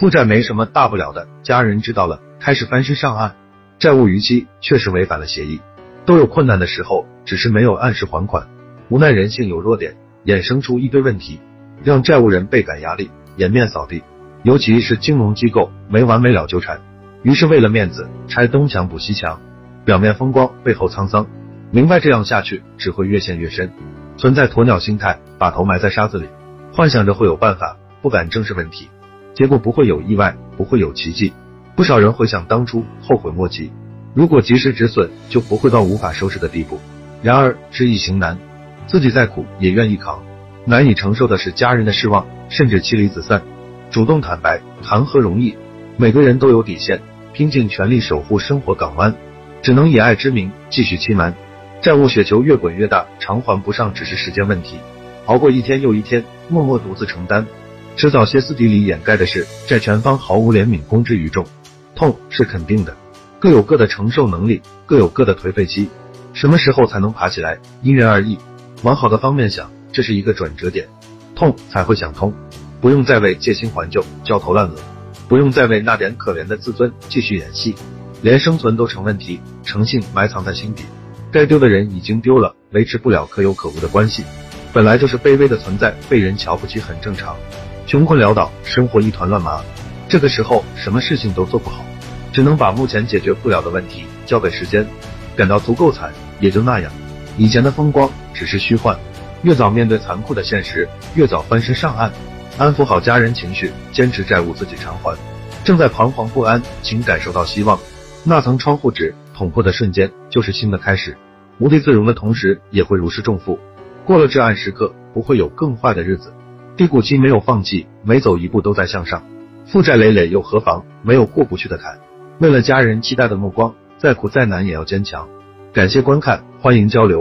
负债没什么大不了的，家人知道了，开始翻身上岸。债务逾期确实违反了协议，都有困难的时候，只是没有按时还款。无奈人性有弱点，衍生出一堆问题，让债务人倍感压力，颜面扫地。尤其是金融机构没完没了纠缠，于是为了面子拆东墙补西墙，表面风光背后沧桑。明白这样下去只会越陷越深，存在鸵鸟心态，把头埋在沙子里，幻想着会有办法，不敢正视问题，结果不会有意外，不会有奇迹。不少人回想当初，后悔莫及。如果及时止损，就不会到无法收拾的地步。然而知易行难，自己再苦也愿意扛，难以承受的是家人的失望，甚至妻离子散。主动坦白，谈何容易？每个人都有底线，拼尽全力守护生活港湾，只能以爱之名继续欺瞒。债务雪球越滚越大，偿还不上只是时间问题。熬过一天又一天，默默独自承担，迟早歇斯底里掩盖的是债权方毫无怜悯，公之于众。痛是肯定的，各有各的承受能力，各有各的颓废期。什么时候才能爬起来，因人而异。往好的方面想，这是一个转折点，痛才会想通。不用再为借新还旧焦头烂额，不用再为那点可怜的自尊继续演戏，连生存都成问题，诚信埋藏在心底，该丢的人已经丢了，维持不了可有可无的关系，本来就是卑微的存在，被人瞧不起很正常。穷困潦倒，生活一团乱麻，这个时候什么事情都做不好，只能把目前解决不了的问题交给时间，感到足够惨，也就那样。以前的风光只是虚幻，越早面对残酷的现实，越早翻身上岸。安抚好家人情绪，坚持债务自己偿还。正在彷徨不安，请感受到希望。那层窗户纸捅破的瞬间，就是新的开始。无地自容的同时，也会如释重负。过了至暗时刻，不会有更坏的日子。低谷期没有放弃，每走一步都在向上。负债累累又何妨？没有过不去的坎。为了家人期待的目光，再苦再难也要坚强。感谢观看，欢迎交流。